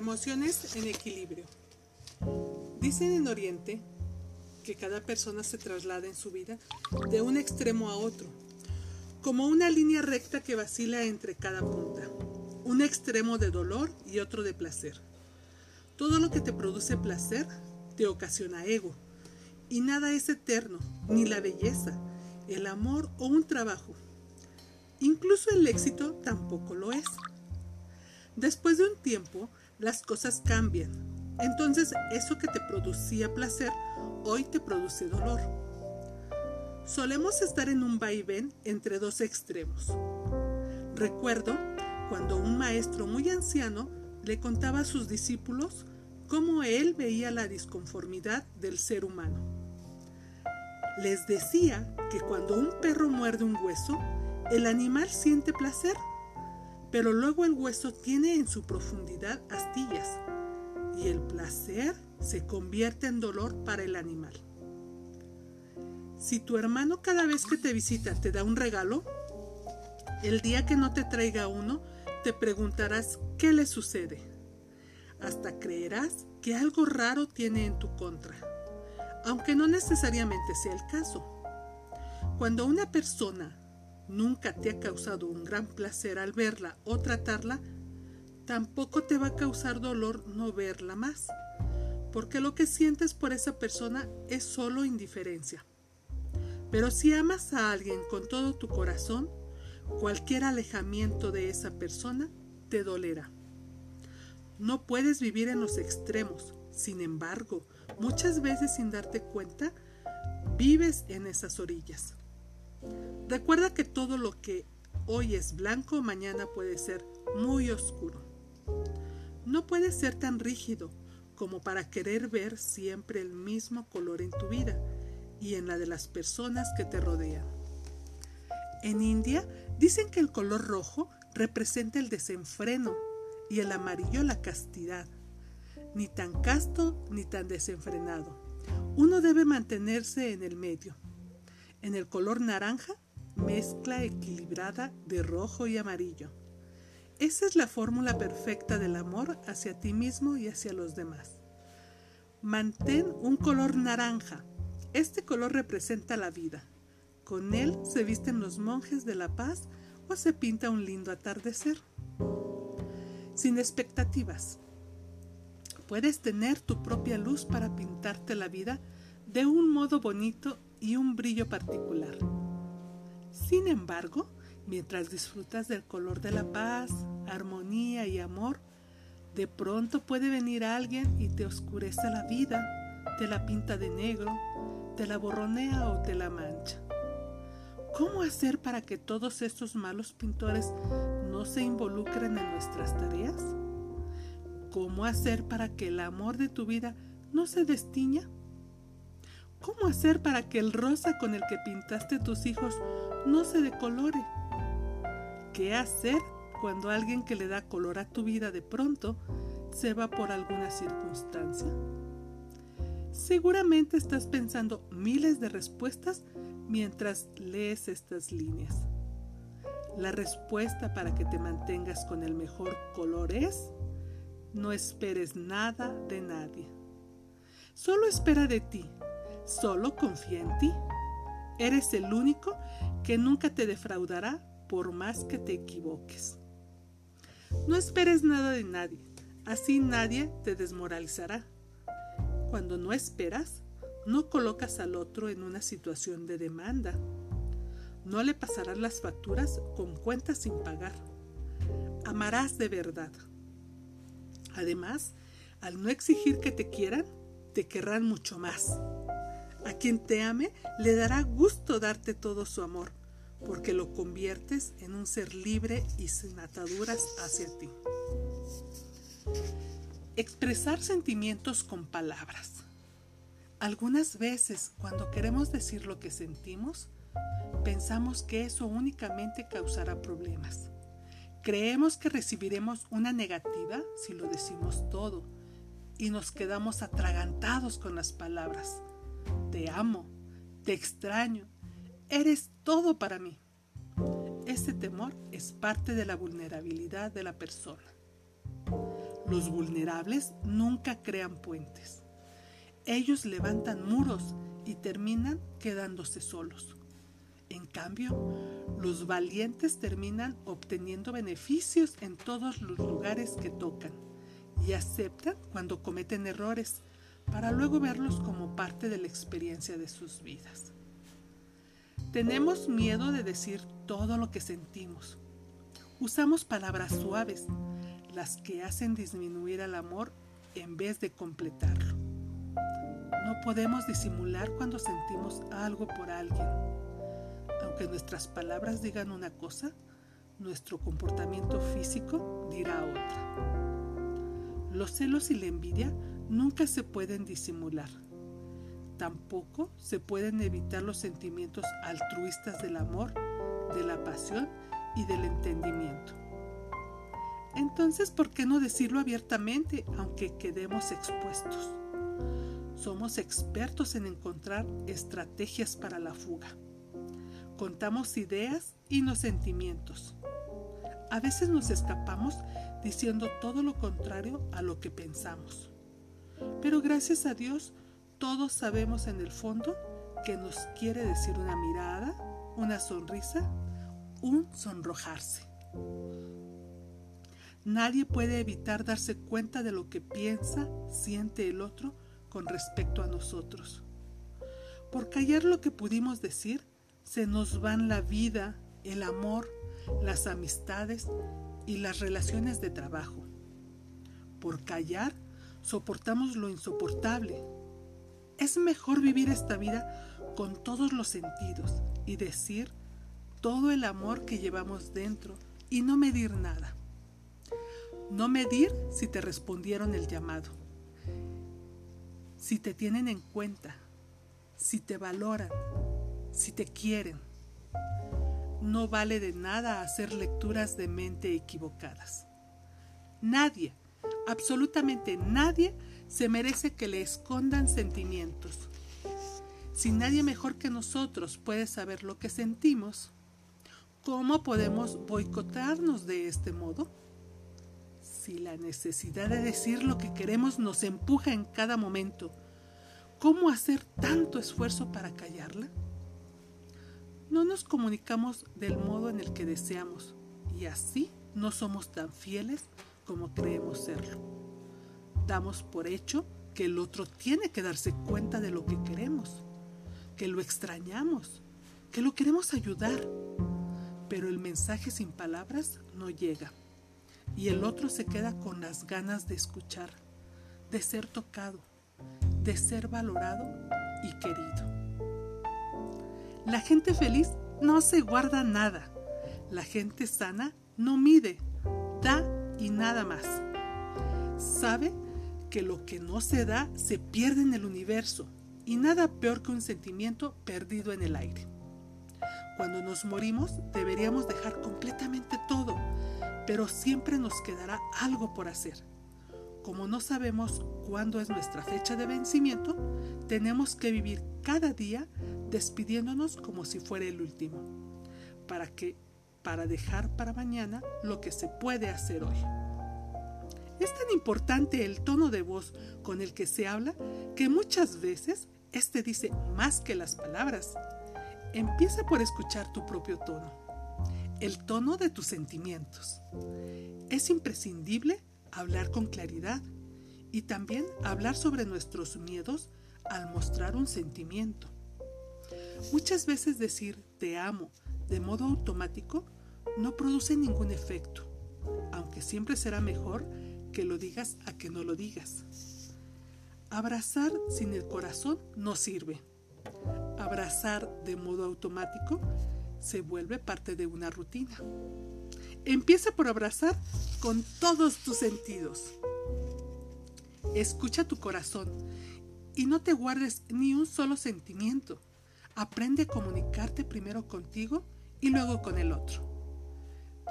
Emociones en equilibrio. Dicen en Oriente que cada persona se traslada en su vida de un extremo a otro, como una línea recta que vacila entre cada punta, un extremo de dolor y otro de placer. Todo lo que te produce placer te ocasiona ego, y nada es eterno, ni la belleza, el amor o un trabajo. Incluso el éxito tampoco lo es. Después de un tiempo, las cosas cambian. Entonces eso que te producía placer, hoy te produce dolor. Solemos estar en un vaivén entre dos extremos. Recuerdo cuando un maestro muy anciano le contaba a sus discípulos cómo él veía la disconformidad del ser humano. Les decía que cuando un perro muerde un hueso, el animal siente placer pero luego el hueso tiene en su profundidad astillas y el placer se convierte en dolor para el animal. Si tu hermano cada vez que te visita te da un regalo, el día que no te traiga uno, te preguntarás qué le sucede. Hasta creerás que algo raro tiene en tu contra, aunque no necesariamente sea el caso. Cuando una persona nunca te ha causado un gran placer al verla o tratarla, tampoco te va a causar dolor no verla más, porque lo que sientes por esa persona es solo indiferencia. Pero si amas a alguien con todo tu corazón, cualquier alejamiento de esa persona te dolerá. No puedes vivir en los extremos, sin embargo, muchas veces sin darte cuenta, vives en esas orillas. Recuerda que todo lo que hoy es blanco mañana puede ser muy oscuro. No puedes ser tan rígido como para querer ver siempre el mismo color en tu vida y en la de las personas que te rodean. En India dicen que el color rojo representa el desenfreno y el amarillo la castidad. Ni tan casto ni tan desenfrenado. Uno debe mantenerse en el medio. En el color naranja, mezcla equilibrada de rojo y amarillo. Esa es la fórmula perfecta del amor hacia ti mismo y hacia los demás. Mantén un color naranja. Este color representa la vida. Con él se visten los monjes de la paz o se pinta un lindo atardecer. Sin expectativas. Puedes tener tu propia luz para pintarte la vida de un modo bonito y un brillo particular. Sin embargo, mientras disfrutas del color de la paz, armonía y amor, de pronto puede venir alguien y te oscurece la vida, te la pinta de negro, te la borronea o te la mancha. ¿Cómo hacer para que todos estos malos pintores no se involucren en nuestras tareas? ¿Cómo hacer para que el amor de tu vida no se destiña? ¿Cómo hacer para que el rosa con el que pintaste tus hijos no se decolore? ¿Qué hacer cuando alguien que le da color a tu vida de pronto se va por alguna circunstancia? Seguramente estás pensando miles de respuestas mientras lees estas líneas. La respuesta para que te mantengas con el mejor color es, no esperes nada de nadie. Solo espera de ti Solo confía en ti. Eres el único que nunca te defraudará por más que te equivoques. No esperes nada de nadie, así nadie te desmoralizará. Cuando no esperas, no colocas al otro en una situación de demanda. No le pasarás las facturas con cuentas sin pagar. Amarás de verdad. Además, al no exigir que te quieran, te querrán mucho más. A quien te ame le dará gusto darte todo su amor, porque lo conviertes en un ser libre y sin ataduras hacia ti. Expresar sentimientos con palabras. Algunas veces cuando queremos decir lo que sentimos, pensamos que eso únicamente causará problemas. Creemos que recibiremos una negativa si lo decimos todo y nos quedamos atragantados con las palabras te amo, te extraño, eres todo para mí. Este temor es parte de la vulnerabilidad de la persona. Los vulnerables nunca crean puentes. Ellos levantan muros y terminan quedándose solos. En cambio, los valientes terminan obteniendo beneficios en todos los lugares que tocan y aceptan cuando cometen errores para luego verlos como parte de la experiencia de sus vidas. Tenemos miedo de decir todo lo que sentimos. Usamos palabras suaves, las que hacen disminuir al amor en vez de completarlo. No podemos disimular cuando sentimos algo por alguien. Aunque nuestras palabras digan una cosa, nuestro comportamiento físico dirá otra. Los celos y la envidia nunca se pueden disimular. Tampoco se pueden evitar los sentimientos altruistas del amor, de la pasión y del entendimiento. Entonces, ¿por qué no decirlo abiertamente, aunque quedemos expuestos? Somos expertos en encontrar estrategias para la fuga. Contamos ideas y no sentimientos. A veces nos escapamos diciendo todo lo contrario a lo que pensamos. Pero gracias a Dios, todos sabemos en el fondo que nos quiere decir una mirada, una sonrisa, un sonrojarse. Nadie puede evitar darse cuenta de lo que piensa, siente el otro con respecto a nosotros. Por callar lo que pudimos decir, se nos van la vida, el amor, las amistades y las relaciones de trabajo. Por callar, soportamos lo insoportable. Es mejor vivir esta vida con todos los sentidos y decir todo el amor que llevamos dentro y no medir nada. No medir si te respondieron el llamado, si te tienen en cuenta, si te valoran, si te quieren. No vale de nada hacer lecturas de mente equivocadas. Nadie, absolutamente nadie se merece que le escondan sentimientos. Si nadie mejor que nosotros puede saber lo que sentimos, ¿cómo podemos boicotarnos de este modo? Si la necesidad de decir lo que queremos nos empuja en cada momento, ¿cómo hacer tanto esfuerzo para callarla? No nos comunicamos del modo en el que deseamos y así no somos tan fieles como creemos serlo. Damos por hecho que el otro tiene que darse cuenta de lo que queremos, que lo extrañamos, que lo queremos ayudar, pero el mensaje sin palabras no llega y el otro se queda con las ganas de escuchar, de ser tocado, de ser valorado y querido. La gente feliz no se guarda nada. La gente sana no mide, da y nada más. Sabe que lo que no se da se pierde en el universo y nada peor que un sentimiento perdido en el aire. Cuando nos morimos deberíamos dejar completamente todo, pero siempre nos quedará algo por hacer. Como no sabemos cuándo es nuestra fecha de vencimiento, tenemos que vivir cada día despidiéndonos como si fuera el último, para que para dejar para mañana lo que se puede hacer hoy. Es tan importante el tono de voz con el que se habla que muchas veces este dice más que las palabras. Empieza por escuchar tu propio tono, el tono de tus sentimientos. Es imprescindible hablar con claridad y también hablar sobre nuestros miedos al mostrar un sentimiento. Muchas veces decir te amo de modo automático no produce ningún efecto, aunque siempre será mejor que lo digas a que no lo digas. Abrazar sin el corazón no sirve. Abrazar de modo automático se vuelve parte de una rutina. Empieza por abrazar con todos tus sentidos. Escucha tu corazón y no te guardes ni un solo sentimiento. Aprende a comunicarte primero contigo y luego con el otro.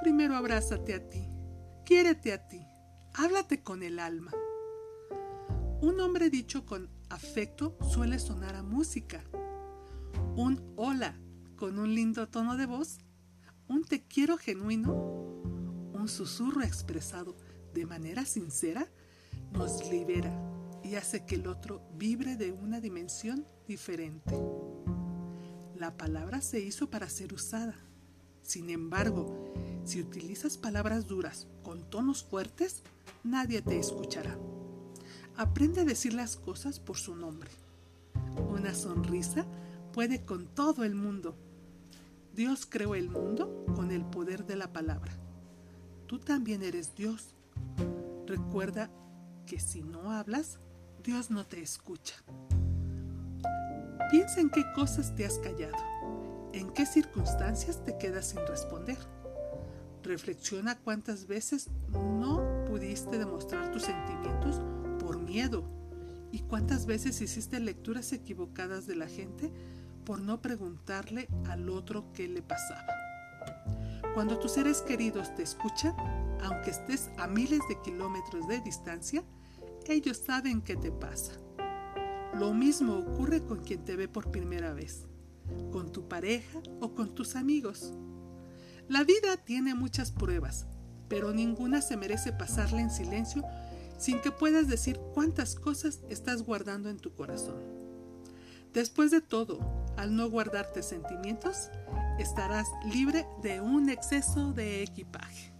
Primero abrázate a ti, quiérete a ti, háblate con el alma. Un hombre dicho con afecto suele sonar a música. Un hola con un lindo tono de voz, un te quiero genuino, un susurro expresado de manera sincera, nos libera y hace que el otro vibre de una dimensión diferente. La palabra se hizo para ser usada. Sin embargo, si utilizas palabras duras con tonos fuertes, nadie te escuchará. Aprende a decir las cosas por su nombre. Una sonrisa puede con todo el mundo. Dios creó el mundo con el poder de la palabra. Tú también eres Dios. Recuerda que si no hablas, Dios no te escucha. Piensa en qué cosas te has callado, en qué circunstancias te quedas sin responder. Reflexiona cuántas veces no pudiste demostrar tus sentimientos por miedo y cuántas veces hiciste lecturas equivocadas de la gente por no preguntarle al otro qué le pasaba. Cuando tus seres queridos te escuchan, aunque estés a miles de kilómetros de distancia, ellos saben qué te pasa. Lo mismo ocurre con quien te ve por primera vez, con tu pareja o con tus amigos. La vida tiene muchas pruebas, pero ninguna se merece pasarla en silencio sin que puedas decir cuántas cosas estás guardando en tu corazón. Después de todo, al no guardarte sentimientos, estarás libre de un exceso de equipaje.